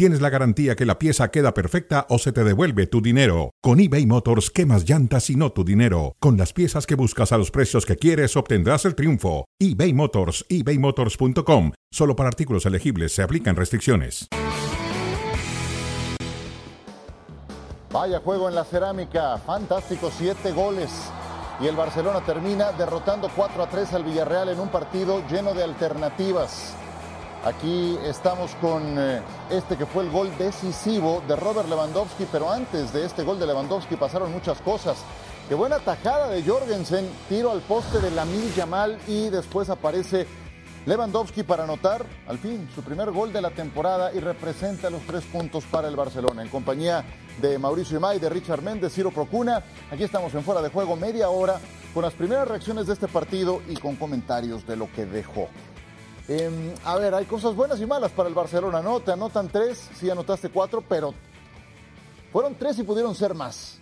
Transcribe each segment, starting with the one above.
tienes la garantía que la pieza queda perfecta o se te devuelve tu dinero. Con eBay Motors, quemas llantas y no tu dinero. Con las piezas que buscas a los precios que quieres, obtendrás el triunfo. eBay Motors, ebaymotors.com. Solo para artículos elegibles se aplican restricciones. Vaya juego en la cerámica, fantástico, siete goles. Y el Barcelona termina derrotando 4 a 3 al Villarreal en un partido lleno de alternativas. Aquí estamos con eh, este que fue el gol decisivo de Robert Lewandowski, pero antes de este gol de Lewandowski pasaron muchas cosas. Qué buena tajada de Jorgensen, tiro al poste de Lamil Yamal y después aparece Lewandowski para anotar, al fin, su primer gol de la temporada y representa los tres puntos para el Barcelona. En compañía de Mauricio Imay, de Richard Méndez, Ciro Procuna, aquí estamos en Fuera de Juego media hora con las primeras reacciones de este partido y con comentarios de lo que dejó. Em, a ver, hay cosas buenas y malas para el Barcelona, ¿no? Te anotan tres, sí anotaste cuatro, pero fueron tres y pudieron ser más.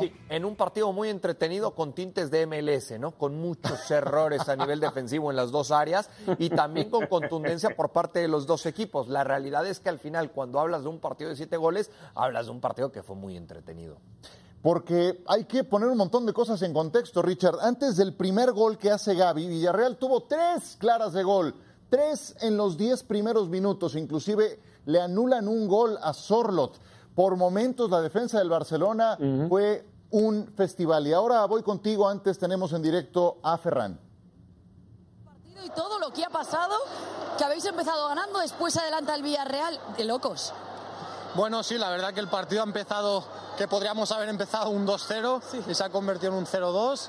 Sí, en un partido muy entretenido con tintes de MLS, ¿no? Con muchos errores a nivel defensivo en las dos áreas y también con contundencia por parte de los dos equipos. La realidad es que al final, cuando hablas de un partido de siete goles, hablas de un partido que fue muy entretenido. Porque hay que poner un montón de cosas en contexto, Richard. Antes del primer gol que hace Gaby, Villarreal tuvo tres claras de gol. Tres en los diez primeros minutos. Inclusive le anulan un gol a Sorlot. Por momentos la defensa del Barcelona fue un festival. Y ahora voy contigo, antes tenemos en directo a Ferran. Y todo lo que ha pasado, que habéis empezado ganando, después adelanta el Villarreal, de locos. Bueno, sí, la verdad que el partido ha empezado, que podríamos haber empezado un 2-0 y se ha convertido en un 0-2.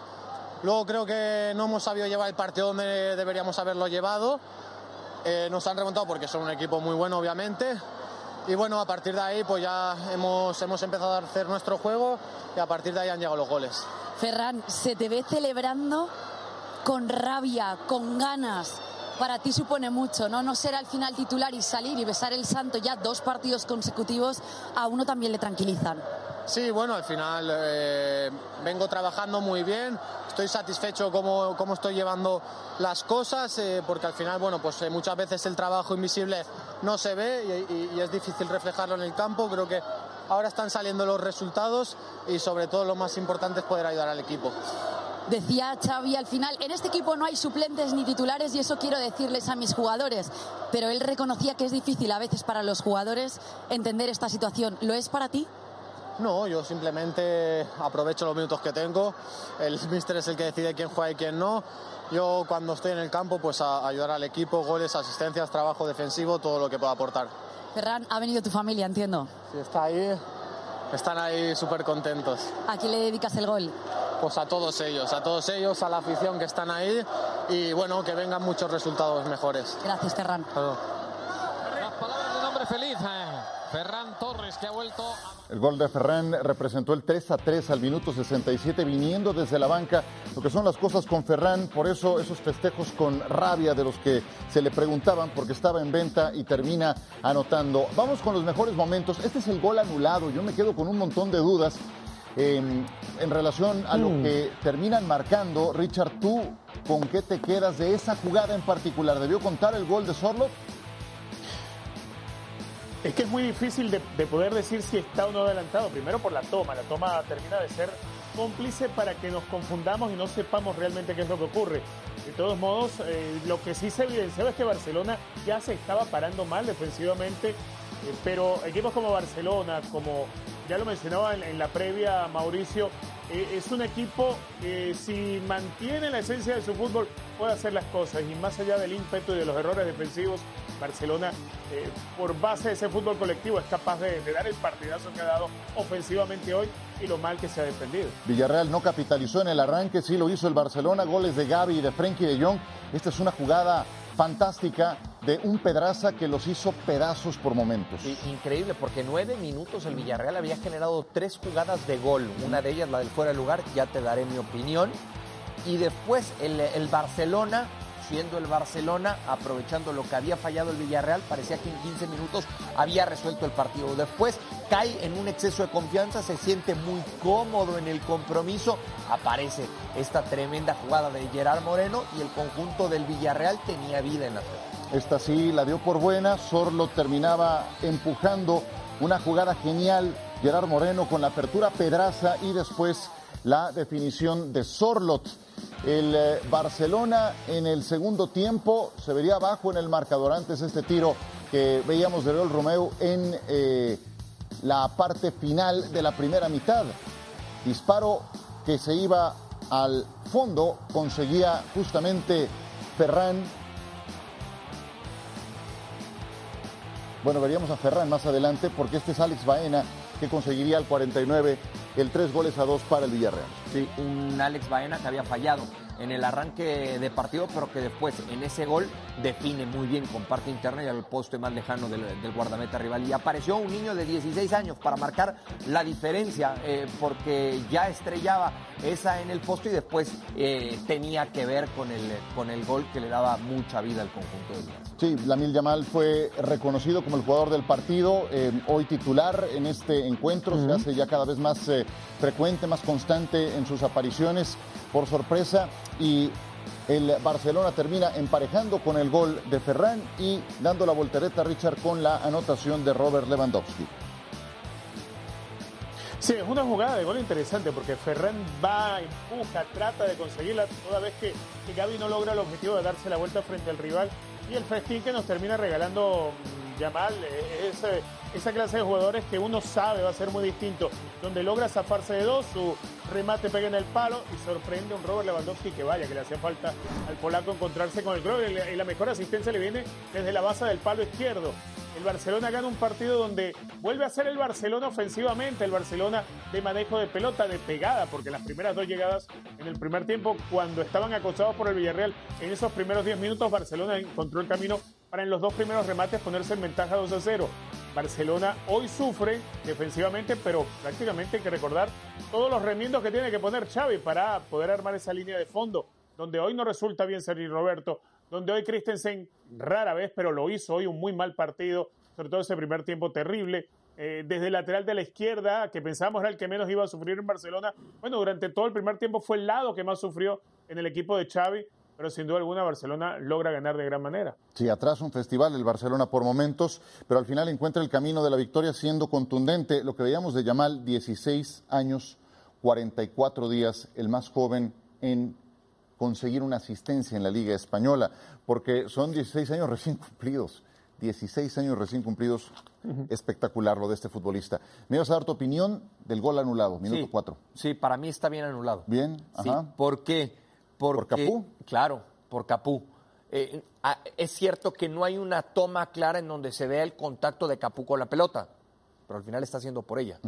Luego creo que no hemos sabido llevar el partido donde deberíamos haberlo llevado. Eh, nos han remontado porque son un equipo muy bueno, obviamente y bueno, a partir de ahí pues ya hemos, hemos empezado a hacer nuestro juego y a partir de ahí han llegado los goles. Ferran, se te ve celebrando con rabia, con ganas. Para ti supone mucho, ¿no? No ser al final titular y salir y besar el santo ya dos partidos consecutivos, a uno también le tranquilizan. Sí, bueno, al final eh, vengo trabajando muy bien, estoy satisfecho cómo, cómo estoy llevando las cosas, eh, porque al final, bueno, pues eh, muchas veces el trabajo invisible no se ve y, es difícil reflejarlo en el campo. Creo que ahora están saliendo los resultados y sobre todo lo más importante es poder ayudar al equipo. Decía Xavi al final, en este equipo no hay suplentes ni titulares y eso quiero decirles a mis jugadores, pero él reconocía que es difícil a veces para los jugadores entender esta situación. ¿Lo es para ti? No, yo simplemente aprovecho los minutos que tengo. El míster es el que decide quién juega y quién no. Yo cuando estoy en el campo, pues a ayudar al equipo, goles, asistencias, trabajo defensivo, todo lo que pueda aportar. Ferran, ha venido tu familia, entiendo. Sí, está ahí. Están ahí súper contentos. ¿A quién le dedicas el gol? Pues a todos ellos, a todos ellos, a la afición que están ahí y bueno, que vengan muchos resultados mejores. Gracias, Ferran. Las palabras de nombre feliz, eh. Ferran Torres, que ha vuelto a... El gol de Ferran representó el 3 a 3 al minuto 67 viniendo desde la banca, lo que son las cosas con Ferran, por eso esos festejos con rabia de los que se le preguntaban porque estaba en venta y termina anotando. Vamos con los mejores momentos. Este es el gol anulado, yo me quedo con un montón de dudas. En, relación a lo mm. que terminan marcando, Richard, ¿tú con qué te quedas de esa jugada en particular? ¿Debió contar el gol de Sorlo? Es que es muy difícil de, poder decir si está o no adelantado. Primero por la toma. La toma termina de ser cómplice para que nos confundamos y no sepamos realmente qué es lo que ocurre. De todos modos, eh, lo que sí se evidenciaba es que Barcelona ya se estaba parando mal defensivamente, eh, pero equipos como Barcelona, como ya lo mencionaba en, la previa Mauricio, eh, es un equipo que si mantiene la esencia de su fútbol puede hacer las cosas y más allá del ímpetu y de los errores defensivos, Barcelona eh, por base de ese fútbol colectivo es capaz de, dar el partidazo que ha dado ofensivamente hoy y lo mal que se ha defendido. Villarreal no capitalizó en el arranque, sí lo hizo el Barcelona, goles de Gaby y de Frenkie de Jong. Esta es una jugada fantástica de un Pedraza que los hizo pedazos por momentos. increíble, porque nueve minutos el Villarreal había generado tres jugadas de gol. Una de ellas, la del fuera de lugar, ya te daré mi opinión. Y después el, el Barcelona siendo el Barcelona, aprovechando lo que había fallado el Villarreal, parecía que en 15 minutos había resuelto el partido. Después cae en un exceso de confianza, se siente muy cómodo en el compromiso, aparece esta tremenda jugada de Gerard Moreno y el conjunto del Villarreal tenía vida en la pelota. Esta sí la dio por buena, Sorlo terminaba empujando una jugada genial, Gerard Moreno con la apertura Pedraza y después la definición de Sorlot. El eh, Barcelona en el segundo tiempo se vería abajo en el marcador antes este tiro que veíamos de Real Romeo en eh, la parte final de la primera mitad. Disparo que se iba al fondo, conseguía justamente Ferran. Bueno, veríamos a Ferran más adelante porque este es Alex Baena que conseguiría al 49 el tres goles a dos para el Villarreal. Sí, un Alex Baena que había fallado en el arranque de partido, pero que después en ese gol define muy bien con parte interna y al poste más lejano del, guardameta rival. Y apareció un niño de 16 años para marcar la diferencia, eh, porque ya estrellaba esa en el poste y después eh, tenía que ver con el, con el gol que le daba mucha vida al conjunto del Villarreal. Sí, Lamil Yamal fue reconocido como el jugador del partido, eh, hoy titular en este encuentro, se hace ya cada vez más frecuente, más constante en sus apariciones por sorpresa y el Barcelona termina emparejando con el gol de Ferran y dando la voltereta a Richard con la anotación de Robert Lewandowski. Sí, es una jugada de gol interesante porque Ferran va, empuja, trata de conseguirla toda vez que, que Gaby no logra el objetivo de darse la vuelta frente al rival y el festín que nos termina regalando mm, Yamal eh, es eh, esa clase de jugadores que uno sabe va a ser muy distinto, donde logra zafarse de dos, su remate pega en el palo y sorprende a un Robert Lewandowski que vaya, que le hacía falta al polaco encontrarse con el gol y la mejor asistencia le viene desde la base del palo izquierdo. El Barcelona gana un partido donde vuelve a ser el Barcelona ofensivamente, el Barcelona de manejo de pelota, de pegada, porque las primeras dos llegadas en el primer tiempo, cuando estaban acosados por el Villarreal, en esos primeros 10 minutos Barcelona encontró el camino para en los dos primeros remates ponerse en ventaja 2 a 0. Barcelona hoy sufre defensivamente, pero prácticamente hay que recordar todos los remiendos que tiene que poner Xavi para poder armar esa línea de fondo, donde hoy no resulta bien Sergi Roberto, donde hoy Christensen rara vez, pero lo hizo hoy un muy mal partido, sobre todo ese primer tiempo terrible. Eh, desde el lateral de la izquierda, que pensábamos era el que menos iba a sufrir en Barcelona, bueno, durante todo el primer tiempo fue el lado que más sufrió en el equipo de Xavi pero sin duda alguna Barcelona logra ganar de gran manera. Sí, atrás un festival el Barcelona por momentos, pero al final encuentra el camino de la victoria siendo contundente. Lo que veíamos de Yamal, 16 años, 44 días, el más joven en conseguir una asistencia en la Liga Española, porque son 16 años recién cumplidos. 16 años recién cumplidos. Espectacular lo de este futbolista. Me vas a dar tu opinión del gol anulado, minuto 4. Sí, para mí está bien anulado. Bien, ajá. Sí, ¿Por qué? ¿Por Capú? Claro, por Capú. Eh, ah, es cierto que no hay una toma clara en donde se vea el contacto de Capú con la pelota, pero al final está haciendo por ella.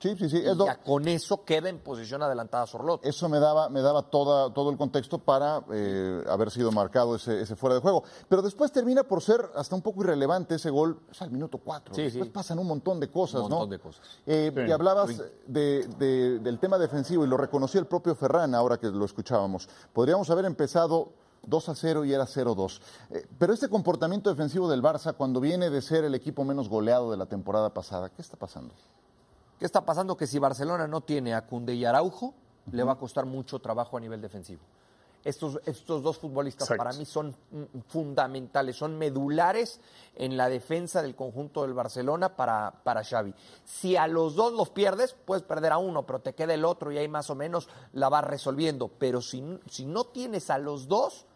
Sí, sí, sí. ya con eso queda en posición adelantada Sorlot. Eso me daba, me daba toda, todo el contexto para eh, haber sido marcado ese, ese, fuera de juego. Pero después termina por ser hasta un poco irrelevante ese gol, es al minuto cuatro. Sí, después pasan un montón de cosas, un montón de cosas. Eh, y hablabas de, del tema defensivo y lo reconoció el propio Ferran ahora que lo escuchábamos. Podríamos haber empezado 2 a 0 y era 0-2. Eh, pero este comportamiento defensivo del Barça, cuando viene de ser el equipo menos goleado de la temporada pasada, ¿qué está pasando? ¿Qué está pasando? Que si Barcelona no tiene a Cunde y Araujo, le va a costar mucho trabajo a nivel defensivo. Estos, estos dos futbolistas para mí son fundamentales, son medulares en la defensa del conjunto del Barcelona para, para Xavi. Si a los dos los pierdes, puedes perder a uno, pero te queda el otro y ahí más o menos la vas resolviendo. Pero si, si no tienes a los dos,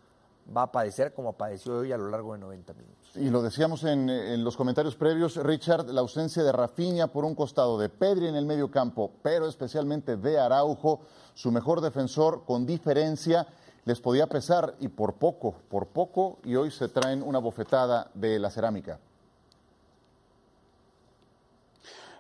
va a padecer como padeció hoy a lo largo de 90 minutos. Y lo decíamos en, los comentarios previos, Richard, la ausencia de Rafinha por un costado, de Pedri en el medio campo, pero especialmente de Araujo, su mejor defensor con diferencia, les podía pesar y por poco, por poco, y hoy se traen una bofetada de la cerámica.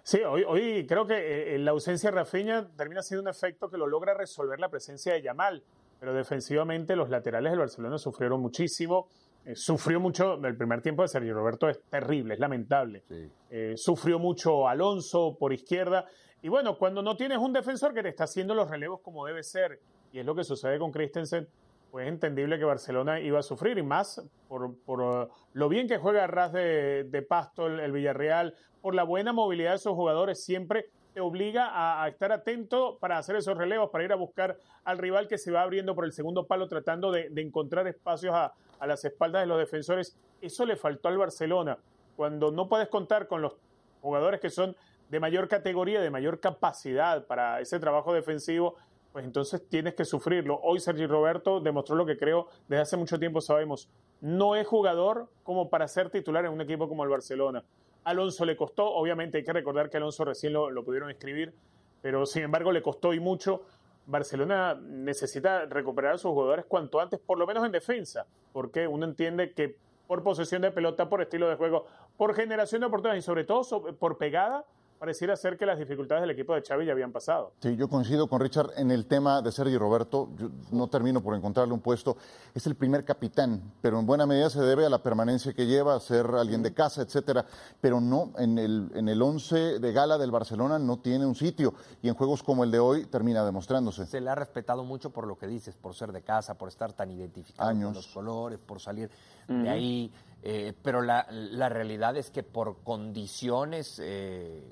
Sí, hoy, hoy creo que eh, la ausencia de Rafinha termina siendo un efecto que lo logra resolver la presencia de Yamal, pero defensivamente los laterales del Barcelona sufrieron muchísimo. Eh, sufrió mucho, el primer tiempo de Sergio Roberto es terrible, es lamentable. Eh, sufrió mucho Alonso por izquierda. Y bueno, cuando no tienes un defensor que te está haciendo los relevos como debe ser, y es lo que sucede con Christensen, pues es entendible que Barcelona iba a sufrir y más por, por uh, lo bien que juega a ras de, de pasto el, el, Villarreal, por la buena movilidad de sus jugadores, siempre te obliga a, estar atento para hacer esos relevos, para ir a buscar al rival que se va abriendo por el segundo palo tratando de, de encontrar espacios a, a las espaldas de los defensores. Eso le faltó al Barcelona. Cuando no puedes contar con los jugadores que son de mayor categoría, de mayor capacidad para ese trabajo defensivo, pues entonces tienes que sufrirlo. Hoy Sergi Roberto demostró lo que creo desde hace mucho tiempo sabemos. No es jugador como para ser titular en un equipo como el Barcelona. Alonso le costó, obviamente hay que recordar que Alonso recién lo, lo pudieron escribir, pero sin embargo le costó y mucho. Barcelona necesita recuperar a sus jugadores cuanto antes, por lo menos en defensa, porque uno entiende que por posesión de pelota, por estilo de juego, por generación de oportunidades y sobre todo por pegada, pareciera ser que las dificultades del equipo de Xavi ya habían pasado. Sí, yo coincido con Richard en el tema de Sergio Roberto. Yo no termino por encontrarle un puesto. Es el primer capitán, pero en buena medida se debe a la permanencia que lleva, a ser alguien de casa, etcétera. Pero no, en el, en el once de gala del Barcelona no tiene un sitio y en juegos como el de hoy termina demostrándose. Se le ha respetado mucho por lo que dices, por ser de casa, por estar tan identificado Años. con los colores, por salir uh -huh. de ahí. Eh, pero la, la, realidad es que por condiciones eh,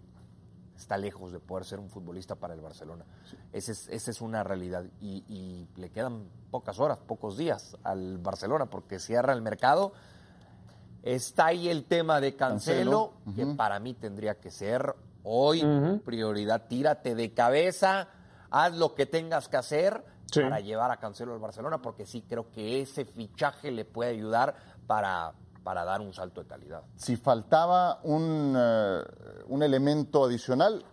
está lejos de poder ser un futbolista para el Barcelona. Sí. Esa es, esa es una realidad. Y, y, le quedan pocas horas, pocos días al Barcelona, porque cierra el mercado. Está ahí el tema de Cancelo, Cancelo. que uh -huh. para mí tendría que ser hoy uh -huh. prioridad. Tírate de cabeza, haz lo que tengas que hacer sí. para llevar a Cancelo al Barcelona, porque sí creo que ese fichaje le puede ayudar para para dar un salto de calidad. Si faltaba un, uh, un elemento adicional,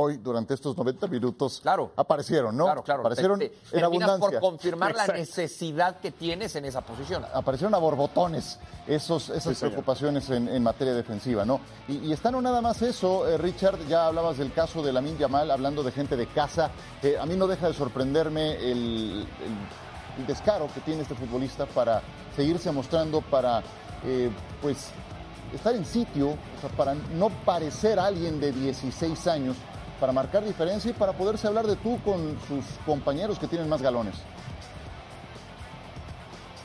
hoy durante estos 90 minutos claro. aparecieron, ¿no? Claro, claro. Aparecieron te, te, en abundancia. por confirmar Exacto. la necesidad que tienes en esa posición. Aparecieron a borbotones esos, esas sí, preocupaciones en, en, materia defensiva, ¿no? Y, y está no nada más eso, eh, Richard, ya hablabas del caso de Lamin Yamal, hablando de gente de casa. Eh, a mí no deja de sorprenderme el, el, el descaro que tiene este futbolista para seguirse mostrando, para eh, pues estar en sitio, para no parecer alguien de 16 años, para marcar diferencia y para poderse hablar de tú con sus compañeros que tienen más galones.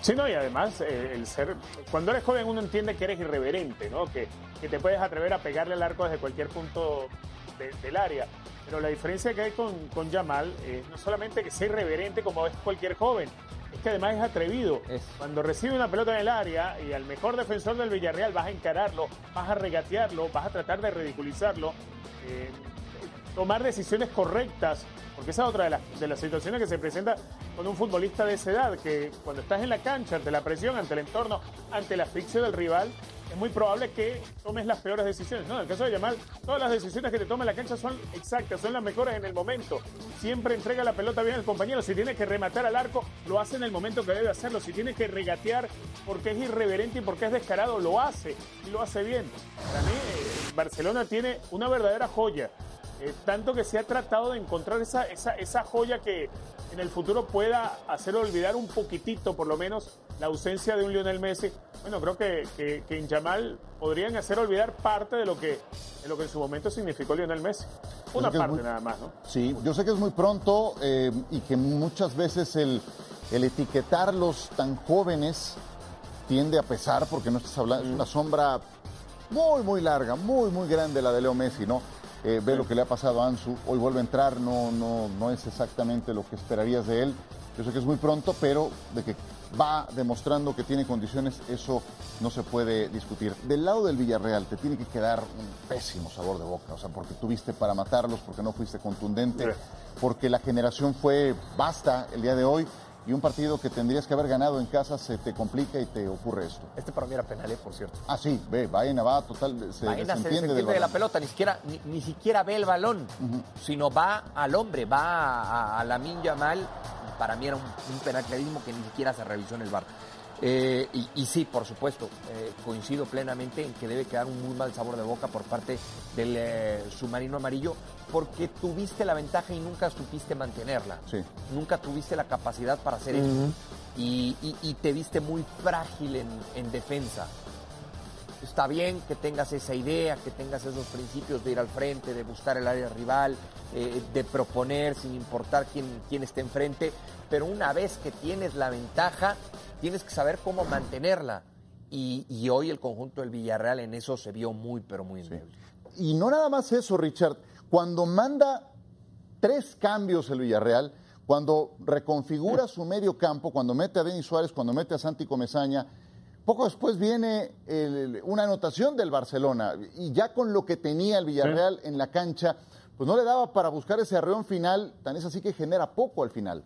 Sí, no, y además eh, el ser, cuando eres joven uno entiende que eres irreverente, ¿no? Que, que te puedes atrever a pegarle al arco desde cualquier punto de, del área. Pero la diferencia que hay con, con Yamal es no solamente que sea irreverente como es cualquier joven, es que además es atrevido. Cuando recibe una pelota en el área y al mejor defensor del Villarreal vas a encararlo, vas a regatearlo, vas a tratar de ridiculizarlo, eh, tomar decisiones correctas, porque esa es otra de las, de las situaciones que se presenta con un futbolista de esa edad, que cuando estás en la cancha, ante la presión, ante el entorno, ante la asfixia del rival, es muy probable que tomes las peores decisiones. No, en el caso de Yamal, todas las decisiones que te toma en la cancha son exactas, son las mejores en el momento. Siempre entrega la pelota bien al compañero. Si tiene que rematar al arco, lo hace en el momento que debe hacerlo. Si tiene que regatear porque es irreverente y porque es descarado, lo hace y lo hace bien. Para mí, eh, Barcelona tiene una verdadera joya. Eh, tanto que se ha tratado de encontrar esa, esa, esa joya que en el futuro pueda hacer olvidar un poquitito, por lo menos, la ausencia de un Lionel Messi. Bueno, creo que, que, que en Yamal podrían hacer olvidar parte de lo que, de lo que en su momento significó Lionel Messi. Una parte muy, nada más, ¿no? Sí, yo sé que es muy pronto eh, y que muchas veces el, el etiquetarlos tan jóvenes tiende a pesar porque no estás hablando, mm. es una sombra muy, muy larga, muy, muy grande la de Leo Messi, ¿no? Eh, ve lo que le ha pasado a Ansu, hoy vuelve a entrar, no, no, no es exactamente lo que esperarías de él. Yo sé que es muy pronto, pero de que va demostrando que tiene condiciones, eso no se puede discutir. Del lado del Villarreal te tiene que quedar un pésimo sabor de boca, o sea, porque tuviste para matarlos, porque no fuiste contundente, porque la generación fue basta el día de hoy y un partido que tendrías que haber ganado en casa se te complica y te ocurre esto. Este para mí era penal, ¿eh? por cierto. Ah, sí, ve, Baena va total, se Baena se del de la pelota, ni siquiera, ni, ni, siquiera ve el balón, uh -huh. sino va al hombre, va a, a la Minja mal. Para mí era un, un, penal clarísimo que ni siquiera se revisó en el bar. Eh, y, y, sí, por supuesto, eh, coincido plenamente en que debe quedar un muy mal sabor de boca por parte del eh, submarino amarillo, porque tuviste la ventaja y nunca supiste mantenerla. Sí. Nunca tuviste la capacidad para hacer uh -huh. eso. Y, y, y, te viste muy frágil en, en defensa. Está bien que tengas esa idea, que tengas esos principios de ir al frente, de buscar el área rival, eh, de proponer sin importar quién, quién esté enfrente, pero una vez que tienes la ventaja, tienes que saber cómo mantenerla. Y, hoy el conjunto del Villarreal en eso se vio muy, pero muy débil. Y no nada más eso, Richard. Cuando manda tres cambios el Villarreal, cuando reconfigura su medio campo, cuando mete a Denis Suárez, cuando mete a Santi Comesaña, poco después viene una anotación del Barcelona y ya con lo que tenía el Villarreal en la cancha, pues no le daba para buscar ese arreón final, tan es así que genera poco al final.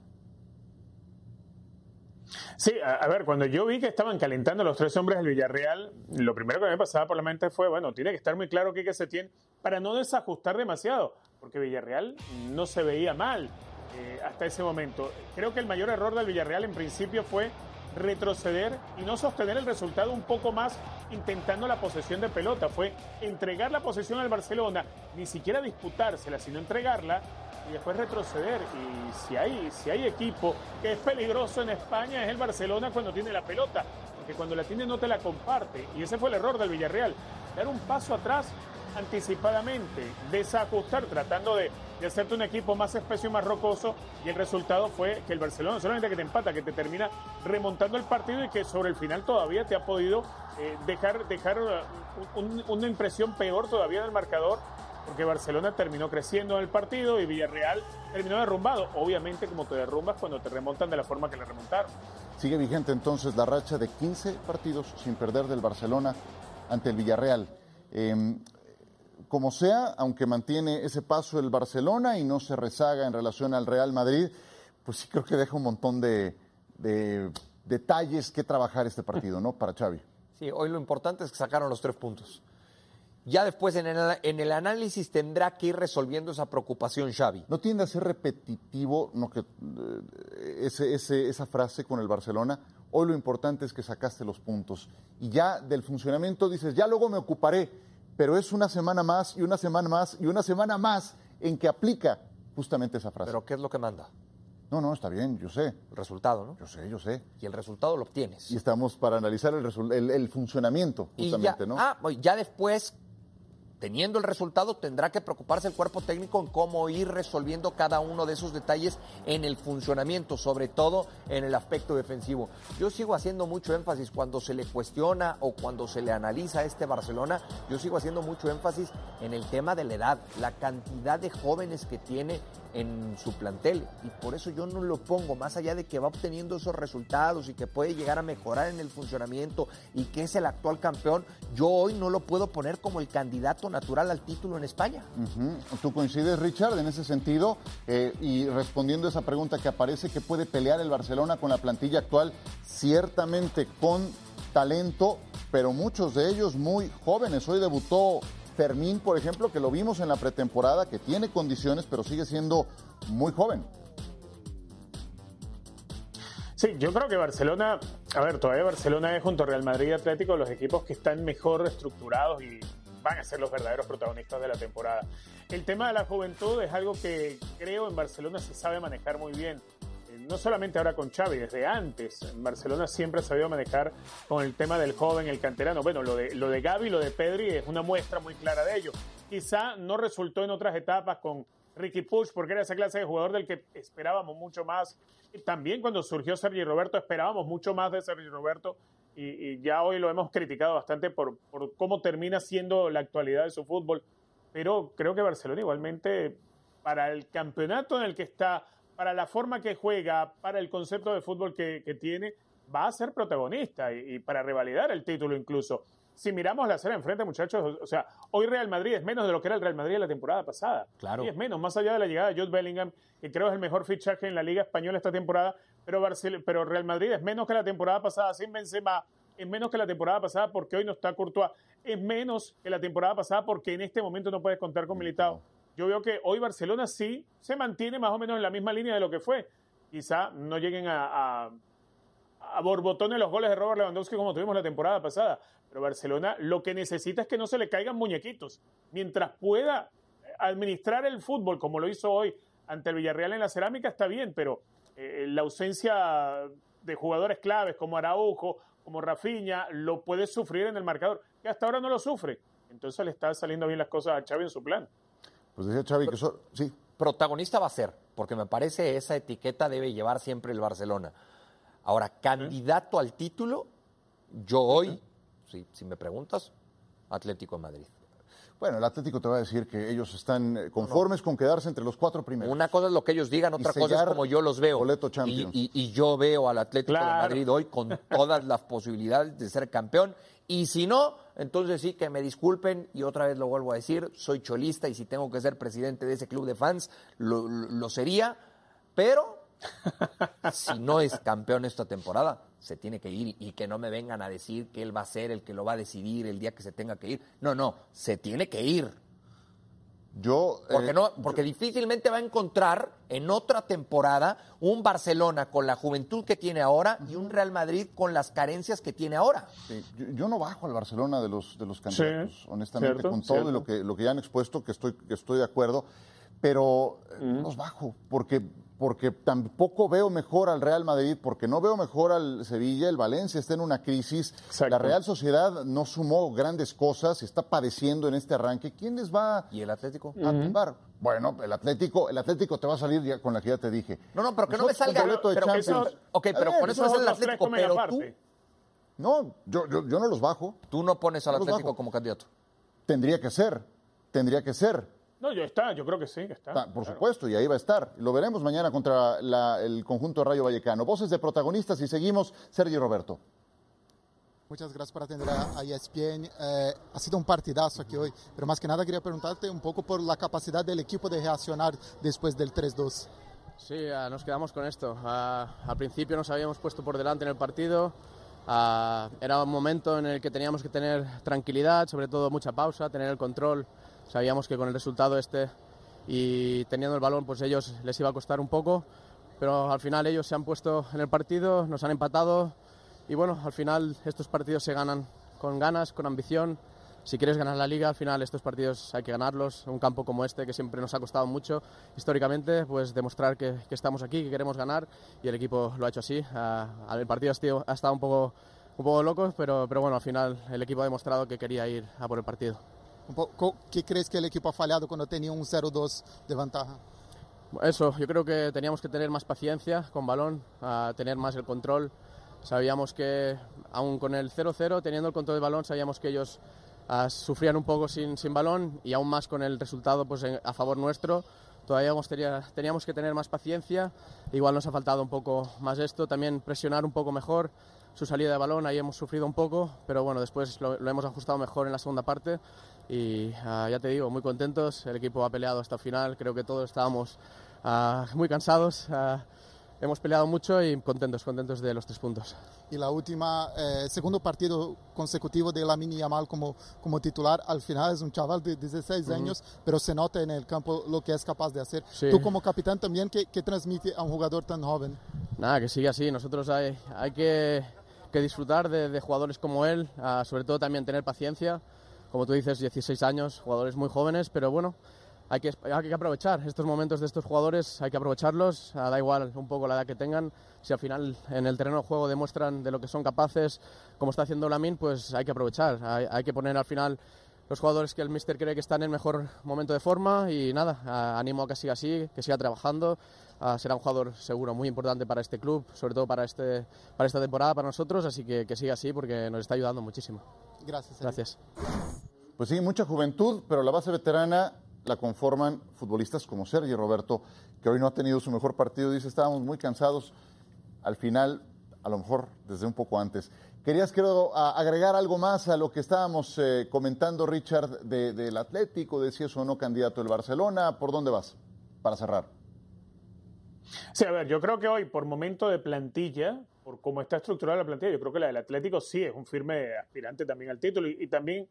Sí, a, ver, cuando yo vi que estaban calentando los tres hombres del Villarreal, lo primero que me pasaba por la mente fue, bueno, tiene que estar muy claro que se tiene para no desajustar demasiado, porque Villarreal no se veía mal eh, hasta ese momento. Creo que el mayor error del Villarreal en principio fue retroceder y no sostener el resultado un poco más intentando la posesión de pelota. Fue entregar la posesión al Barcelona, ni siquiera disputársela, sino entregarla y después retroceder. Y si hay, si hay equipo que es peligroso en España es el Barcelona cuando tiene la pelota, porque cuando la tiene no te la comparte. Y ese fue el error del Villarreal, dar un paso atrás anticipadamente, desajustar, tratando de, hacerte un equipo más espeso y más rocoso, y el resultado fue que el Barcelona solamente que te empata, que te termina remontando el partido y que sobre el final todavía te ha podido eh, dejar, dejar uh, una impresión peor todavía del marcador, porque Barcelona terminó creciendo en el partido y Villarreal terminó derrumbado. Obviamente como te derrumbas cuando te remontan de la forma que le remontaron. Sigue vigente entonces la racha de 15 partidos sin perder del Barcelona ante el Villarreal. Em, como sea, aunque mantiene ese paso el Barcelona y no se rezaga en relación al Real Madrid, pues sí creo que deja un montón de, detalles que trabajar este partido, ¿no? Para Xavi. Sí, hoy lo importante es que sacaron los tres puntos. Ya después en el, análisis tendrá que ir resolviendo esa preocupación Xavi. ¿No tiende a ser repetitivo no, que, eh, ese, esa frase con el Barcelona? Hoy lo importante es que sacaste los puntos. Y ya del funcionamiento dices, ya luego me ocuparé pero es una semana más y una semana más y una semana más en que aplica justamente esa frase. ¿Pero qué es lo que manda? No, no, está bien, yo sé. El resultado, ¿no? Yo sé, yo sé. Y el resultado lo obtienes. Y estamos para analizar el, el, funcionamiento, justamente, ¿no? Ah, ya después teniendo el resultado, tendrá que preocuparse el cuerpo técnico en cómo ir resolviendo cada uno de esos detalles en el funcionamiento, sobre todo en el aspecto defensivo. Yo sigo haciendo mucho énfasis cuando se le cuestiona o cuando se le analiza a este Barcelona, yo sigo haciendo mucho énfasis en el tema de la edad, la cantidad de jóvenes que tiene en su plantel y por eso yo no lo pongo más allá de que va obteniendo esos resultados y que puede llegar a mejorar en el funcionamiento y que es el actual campeón, yo hoy no lo puedo poner como el candidato natural al título en España. ¿Tú coincides, Richard, en ese sentido? Eh, y respondiendo a esa pregunta que aparece, que puede pelear el Barcelona con la plantilla actual? Ciertamente con talento, pero muchos de ellos muy jóvenes. Hoy debutó Fermín, por ejemplo, que lo vimos en la pretemporada, que tiene condiciones, pero sigue siendo muy joven. Sí, yo creo que Barcelona, a ver, todavía Barcelona es junto a Real Madrid y Atlético los equipos que están mejor estructurados y van a ser los verdaderos protagonistas de la temporada. El tema de la juventud es algo que creo en Barcelona se sabe manejar muy bien. Eh, no solamente ahora con Xavi, desde antes. En Barcelona siempre ha sabido manejar con el tema del joven, el canterano. Bueno, lo de, lo de Gaby, lo de Pedri es una muestra muy clara de ello. Quizá no resultó en otras etapas con Ricky Push, porque era esa clase de jugador del que esperábamos mucho más. También cuando surgió Sergi Roberto, esperábamos mucho más de Sergi Roberto y, ya hoy lo hemos criticado bastante por, por cómo termina siendo la actualidad de su fútbol, pero creo que Barcelona igualmente para el campeonato en el que está, para la forma que juega, para el concepto de fútbol que, tiene, va a ser protagonista y, para revalidar el título incluso. Si miramos la serie enfrente, muchachos, o sea, hoy Real Madrid es menos de lo que era el Real Madrid la temporada pasada. Claro. Y es menos, más allá de la llegada de Jude Bellingham, que creo es el mejor fichaje en la Liga Española esta temporada, pero, pero Real Madrid es menos que la temporada pasada sin Benzema, es menos que la temporada pasada porque hoy no está Courtois, es menos que la temporada pasada porque en este momento no puedes contar con Militao. Yo veo que hoy Barcelona sí se mantiene más o menos en la misma línea de lo que fue. Quizá no lleguen a, a, a borbotones los goles de Robert Lewandowski como tuvimos la temporada pasada, pero Barcelona lo que necesita es que no se le caigan muñequitos. Mientras pueda administrar el fútbol como lo hizo hoy ante el Villarreal en la cerámica está bien, pero eh, la ausencia de jugadores claves como Araujo, como Rafinha, lo puede sufrir en el marcador, que hasta ahora no lo sufre. Entonces le están saliendo bien las cosas a Xavi en su plan. Pues decía Xavi que eso, sí. Protagonista va a ser, porque me parece esa etiqueta debe llevar siempre el Barcelona. Ahora, candidato al título, yo hoy, si, si me preguntas, Atlético de Madrid. Bueno, el Atlético te va a decir que ellos están eh, conformes con quedarse entre los cuatro primeros. Una cosa es lo que ellos digan, otra cosa es como yo los veo. boleto Y, Champions. y- y yo veo al Atlético de. Madrid hoy con todas las posibilidades de ser campeón. Y si no, entonces sí que me disculpen y otra vez lo vuelvo a decir, soy cholista y si tengo que ser presidente de ese club de fans, lo, lo- lo sería. Pero si no es campeón esta temporada, se tiene que ir y que no me vengan a decir que él va a ser el que lo va a decidir el día que se tenga que ir. No, no, se tiene que ir. Yo, Porque, eh, no, porque difícilmente va a encontrar en otra temporada un Barcelona con la juventud que tiene ahora y un Real Madrid con las carencias que tiene ahora. Sí, yo, yo no bajo al Barcelona de los, de los candidatos, Sí, honestamente, cierto, con todo lo que, lo que ya han expuesto, que estoy, que estoy de acuerdo, pero no los bajo, porque, porque tampoco veo mejor al Real Madrid, porque no veo mejor al Sevilla, el Valencia está en una crisis, Exacto. la Real Sociedad no sumó grandes cosas, está padeciendo en este arranque, ¿quién les va ¿Y el Atlético? a tumbar? Bueno, el Atlético, el Atlético te va a salir ya con la que ya te dije. No, no, pero que no me salga. un boleto de pero Champions. eso- ok, pero Eh, con eso Esos es el Atlético, pero tú. No, yo, yo, yo no los bajo. tú no pones al No Atlético como candidato. Tendría que ser, tendría que ser. No, yo está, yo creo que sí, que está. Por Claro. supuesto, y ahí va a estar. Lo veremos mañana contra la- el conjunto de Rayo Vallecano. Voces de protagonistas y seguimos. Sergio Roberto. Muchas gracias por atender a, a ESPN. Eh, ha sido un partidazo aquí hoy, pero más que nada quería preguntarte un poco por la capacidad del equipo de reaccionar después del 3-2. Sí, ah, nos quedamos con esto. Ah, al principio nos habíamos puesto por delante en el partido. Ah, era un momento en el que teníamos que tener tranquilidad, sobre todo mucha pausa, tener el control. Sabíamos que con el resultado este y teniendo el balón, pues ellos les iba a costar un poco. Pero al final ellos se han puesto en el partido, nos han empatado. Y bueno, al final estos partidos se ganan con ganas, con ambición. Si quieres ganar la liga, al final estos partidos hay que ganarlos. Un campo como este, que siempre nos ha costado mucho históricamente, pues demostrar que, estamos aquí, que queremos ganar. Y el equipo lo ha hecho así. Ah, el partido ha estado un poco, un poco loco, pero, pero bueno, al final el equipo ha demostrado que quería ir a por el partido. ¿Qué crees que el equipo ha fallado cuando tenía un 0-2 de ventaja? Eso, yo creo que teníamos que tener más paciencia con balón, a tener más el control. Sabíamos que, aún con el 0-0, teniendo el control del balón, sabíamos que ellos ah, sufrían un poco sin, sin balón y aún más con el resultado pues, en- a favor nuestro. Todavía teníamos que tener más paciencia, igual nos ha faltado un poco más esto, también presionar un poco mejor su salida de balón, ahí hemos sufrido un poco, pero bueno, después lo, lo hemos ajustado mejor en la segunda parte. Y ah, ya te digo, muy contentos, el equipo ha peleado hasta el final, creo que todos estábamos ah, muy cansados, ah, hemos peleado mucho y contentos, contentos de los tres puntos. Y la última, eh, segundo partido consecutivo de Lamine Yamal como, como titular. Al final es un chaval de 16 años, pero se nota en el campo lo que es capaz de hacer. Sí. Tú como capitán también, ¿qué, qué transmite a un jugador tan joven? Nada, que siga así. Nosotros hay, hay que, que disfrutar de, de jugadores como él, ah, sobre todo también tener paciencia. Como tú dices, 16 años, jugadores muy jóvenes, pero bueno, hay que, hay que aprovechar estos momentos de estos jugadores, hay que aprovecharlos, ah, da igual un poco la edad que tengan. Si al final en el terreno de juego demuestran de lo que son capaces, como está haciendo Lamin, pues hay que aprovechar. Hay, hay que poner al final los jugadores que el míster cree que están en mejor momento de forma y nada, animo a que siga así, que siga trabajando. Ah, será un jugador seguro muy importante para este club, sobre todo para, este, para esta temporada, para nosotros, así que que siga así porque nos está ayudando muchísimo. Gracias. Gracias. Pues sí, mucha juventud, pero la base veterana la conforman futbolistas como Sergio Roberto, que hoy no ha tenido su mejor partido. Dice, estábamos muy cansados. Al final, a lo mejor desde un poco antes. Querías, a- agregar algo más a lo que estábamos eh, comentando, Richard, de- del Atlético, de si es o no candidato del Barcelona. ¿Por dónde vas? Para cerrar. Sí, a ver, yo creo que hoy, por momento de plantilla, por cómo está estructurada la plantilla, yo creo que la del Atlético sí es un firme aspirante también al título. Y también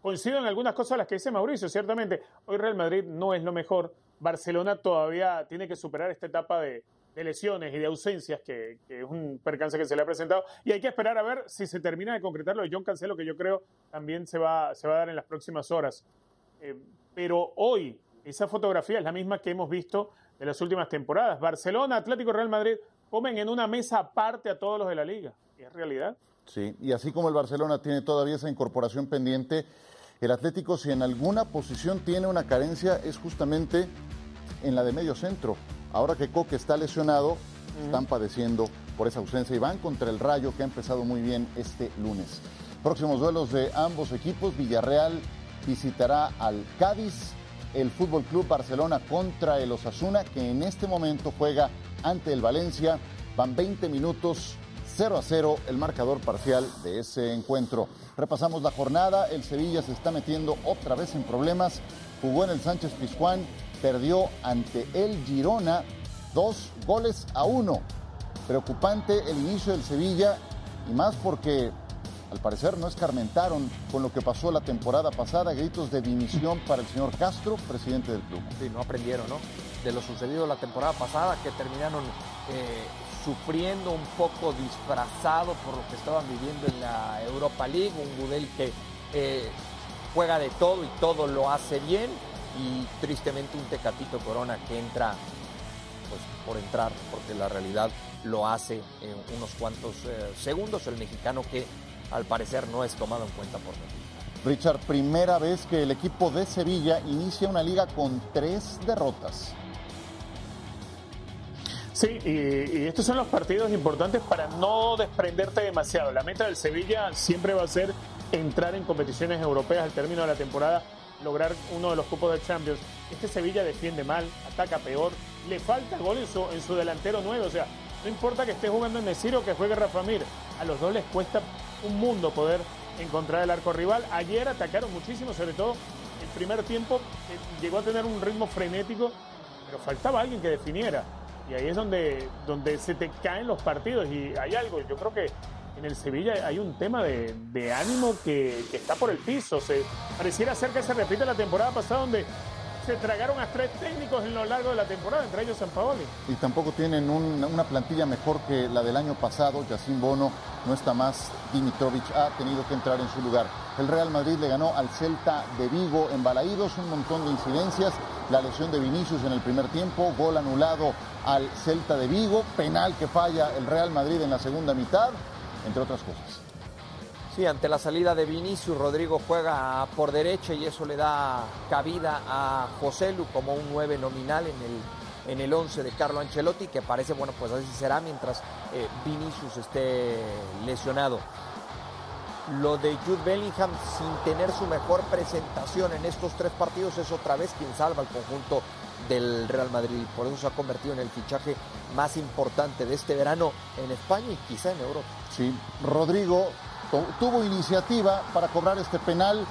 coincido en algunas cosas las que dice Mauricio. Ciertamente, hoy Real Madrid no es lo mejor. Barcelona todavía tiene que superar esta etapa de, lesiones y de ausencias, que, que es un percance que se le ha presentado. Y hay que esperar a ver si se termina de concretar lo de John Cancelo, que yo creo también se va, se va a dar en las próximas horas. Eh, pero hoy esa fotografía es la misma que hemos visto de las últimas temporadas. Barcelona, Atlético, Real Madrid comen en una mesa aparte a todos los de la liga. Y es realidad. Sí, y así como el Barcelona tiene todavía esa incorporación pendiente, el Atlético si en alguna posición tiene una carencia es justamente en la de medio centro. Ahora que Coque está lesionado, están padeciendo por esa ausencia y van contra el Rayo que ha empezado muy bien este lunes. Próximos duelos de ambos equipos, Villarreal visitará al Cádiz, el Fútbol Club Barcelona contra el Osasuna que en este momento juega ante el Valencia. Van 20 minutos 0 a 0 el marcador parcial de ese encuentro. Repasamos la jornada, el Sevilla se está metiendo otra vez en problemas, jugó en el Sánchez Pizjuán, perdió ante el Girona dos goles a uno. Preocupante el inicio del Sevilla y más porque al parecer no escarmentaron con lo que pasó la temporada pasada, gritos de dimisión para el señor Castro, presidente del club. Sí, no aprendieron, ¿no? De lo sucedido la temporada pasada, que terminaron eh, sufriendo un poco disfrazado por lo que estaban viviendo en la Europa League, un Gudel que eh, juega de todo y todo lo hace bien, y tristemente un Tecatito Corona que entra pues, por entrar, porque la realidad lo hace en unos cuantos eh, segundos, el mexicano que al parecer no es tomado en cuenta por México. Richard, primera vez que el equipo de Sevilla inicia una liga con tres derrotas. Sí, y, estos son los partidos importantes para no desprenderte demasiado. La meta del Sevilla siempre va a ser entrar en competiciones europeas al término de la temporada, lograr uno de los cupos de Champions. Este Sevilla defiende mal, ataca peor, le falta gol en su, en su delantero nuevo. O sea, no importa que esté jugando en Nesir o que juegue Rafa Mir, a los dos les cuesta un mundo poder encontrar el arco rival. Ayer atacaron muchísimo, sobre todo el primer tiempo eh, llegó a tener un ritmo frenético, pero faltaba alguien que definiera. Y ahí es donde, donde se te caen los partidos. Y hay algo, yo creo que en el Sevilla hay un tema de, ánimo que, que, está por el piso. Se, pareciera ser que se repite la temporada pasada donde se tragaron a tres técnicos en lo largo de la temporada, entre ellos San Paoli. Y tampoco tienen una plantilla mejor que la del año pasado. Yacine Bono no está más. Dimitrovic ha tenido que entrar en su lugar. El Real Madrid le ganó al Celta de Vigo en Balaídos, un montón de incidencias. La lesión de Vinicius en el primer tiempo, gol anulado al Celta de Vigo, penal que falla el Real Madrid en la segunda mitad, entre otras cosas. Sí, ante la salida de Vinicius, Rodrigo juega por derecha y eso le da cabida a José Lu como un 9 nominal en el, en el 11 de Carlo Ancelotti, que parece, bueno, pues así será mientras eh, Vinicius esté lesionado. Lo de Jude Bellingham sin tener su mejor presentación en estos tres partidos es otra vez quien salva al conjunto del Real Madrid. Por eso se ha convertido en el fichaje más importante de este verano en España y quizá en Europa. Sí, Rodrigo tuvo iniciativa para cobrar este penal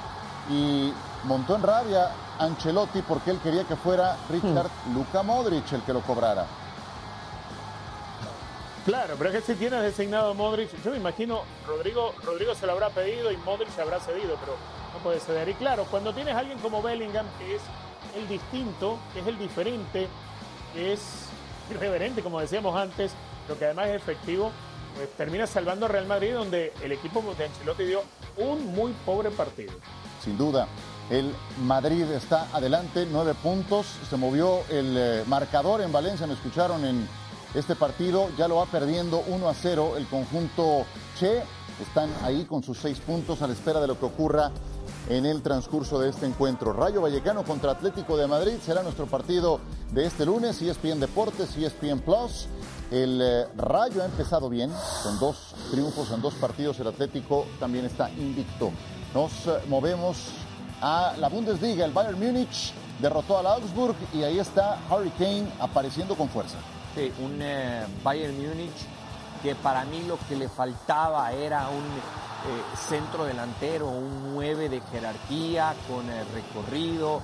y montó en rabia Ancelotti porque él quería que fuera Richard hmm. Luca Modric el que lo cobrara. Claro, pero es que si tienes designado a Modric, yo me imagino Rodrigo, Rodrigo se lo habrá pedido y Modric se habrá cedido, pero no puede ceder. Y claro, cuando tienes a alguien como Bellingham, que es el distinto, que es el diferente, que es irreverente, como decíamos antes, pero que además es efectivo, pues, termina salvando a Real Madrid, donde el equipo de Ancelotti dio un muy pobre partido. Sin duda. El Madrid está adelante, nueve puntos. Se movió el eh, marcador en Valencia, me escucharon en este partido. Ya lo va perdiendo 1 a 0 el conjunto Che. Están ahí con sus seis puntos a la espera de lo que ocurra en el transcurso de este encuentro. Rayo Vallecano contra Atlético de Madrid será nuestro partido de este lunes. ESPN Deportes, ESPN Plus. El eh, Rayo ha empezado bien, con dos triunfos en dos partidos. El Atlético también está invicto. Nos eh, movemos a la Bundesliga. El Bayern Múnich derrotó al Augsburg y ahí está Harry Kane apareciendo con fuerza. Sí, un eh, Bayern Múnich que para mí lo que le faltaba era un centro delantero, un 9 de jerarquía, con recorrido,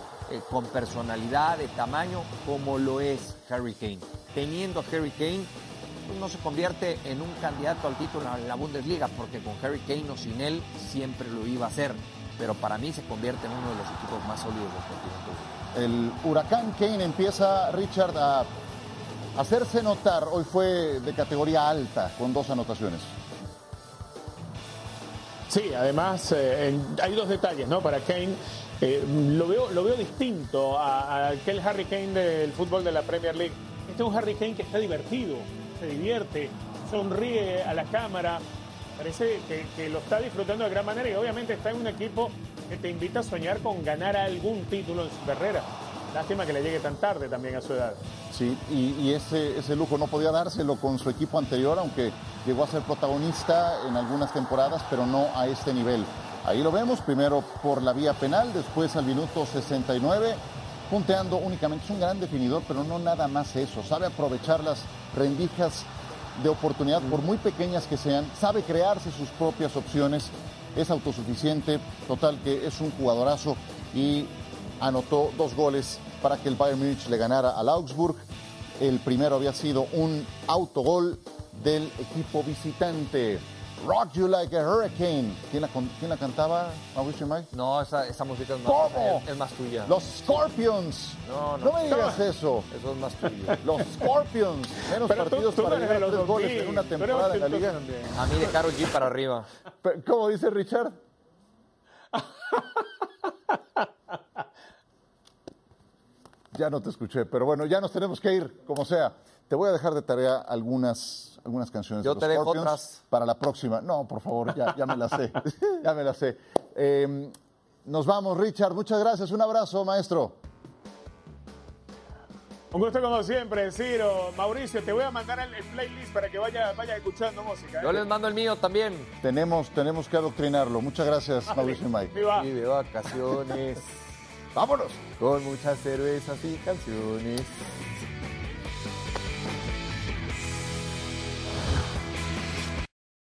con personalidad, de tamaño, como lo es Harry Kane teniendo a Harry Kane, no se convierte en un candidato al título en la Bundesliga, porque con Harry Kane o sin él siempre lo iba a hacer. Pero para mí se convierte en uno de los equipos más sólidos del continente. El huracán Kane empieza, Richard, a hacerse notar. Hoy fue de categoría alta, con dos anotaciones. Sí, además eh, hay dos detalles, ¿no? Para Kane eh, lo veo lo veo distinto a, aquel Harry Kane del fútbol de la Premier League este es un Harry Kane que está divertido, se divierte, sonríe a la cámara, Parece que lo está disfrutando de gran manera y obviamente está en un equipo que te invita a soñar con ganar algún título en su carrera. Lástima que le llegue tan tarde también a su edad. Sí, y, ese, ese lujo no podía dárselo con su equipo anterior, aunque llegó a ser protagonista en algunas temporadas, pero no a este nivel. Ahí lo vemos, primero por la vía penal, después al minuto 69, punteando únicamente. Es un gran definidor, pero no nada más eso. Sabe aprovechar las rendijas de oportunidad, por muy pequeñas que sean, sabe crearse sus propias opciones, es autosuficiente, total que es un jugadorazo y anotó dos goles para que el Bayern Múnich le ganara al Augsburg. El primero había sido un autogol del equipo visitante. Rock You Like a Hurricane. ¿Quién la, con- quién la cantaba, Mauricio May? No, esa, esa música es más, ¿Cómo? es, es más tuya. Los Scorpions. No, no. No me digas eso. Eso es más tuyo. Los Scorpions. Menos Pero partidos tú para llegar a los tres goles 2000, en una temporada en la liga. ochentoso. A mí de Karol G para arriba. Pero, ¿Cómo dice Richard? Ya no te escuché, pero bueno, ya nos tenemos que ir, como sea. Te voy a dejar de tarea algunas, algunas canciones Yo de los te dejo Scorpions otras. para la próxima. No, por favor, ya, ya me las sé. ya me las sé. Eh, nos vamos, Richard. Muchas gracias. Un abrazo, maestro. Un gusto como siempre, Ciro. Mauricio, te voy a mandar el, el playlist para que vayas vaya escuchando música. ¿eh? Yo les mando el mío también. Tenemos, tenemos que adoctrinarlo. Muchas gracias, Mauricio y Mike. Viva. Y de vacaciones. Vámonos. Con muchas cervezas y canciones.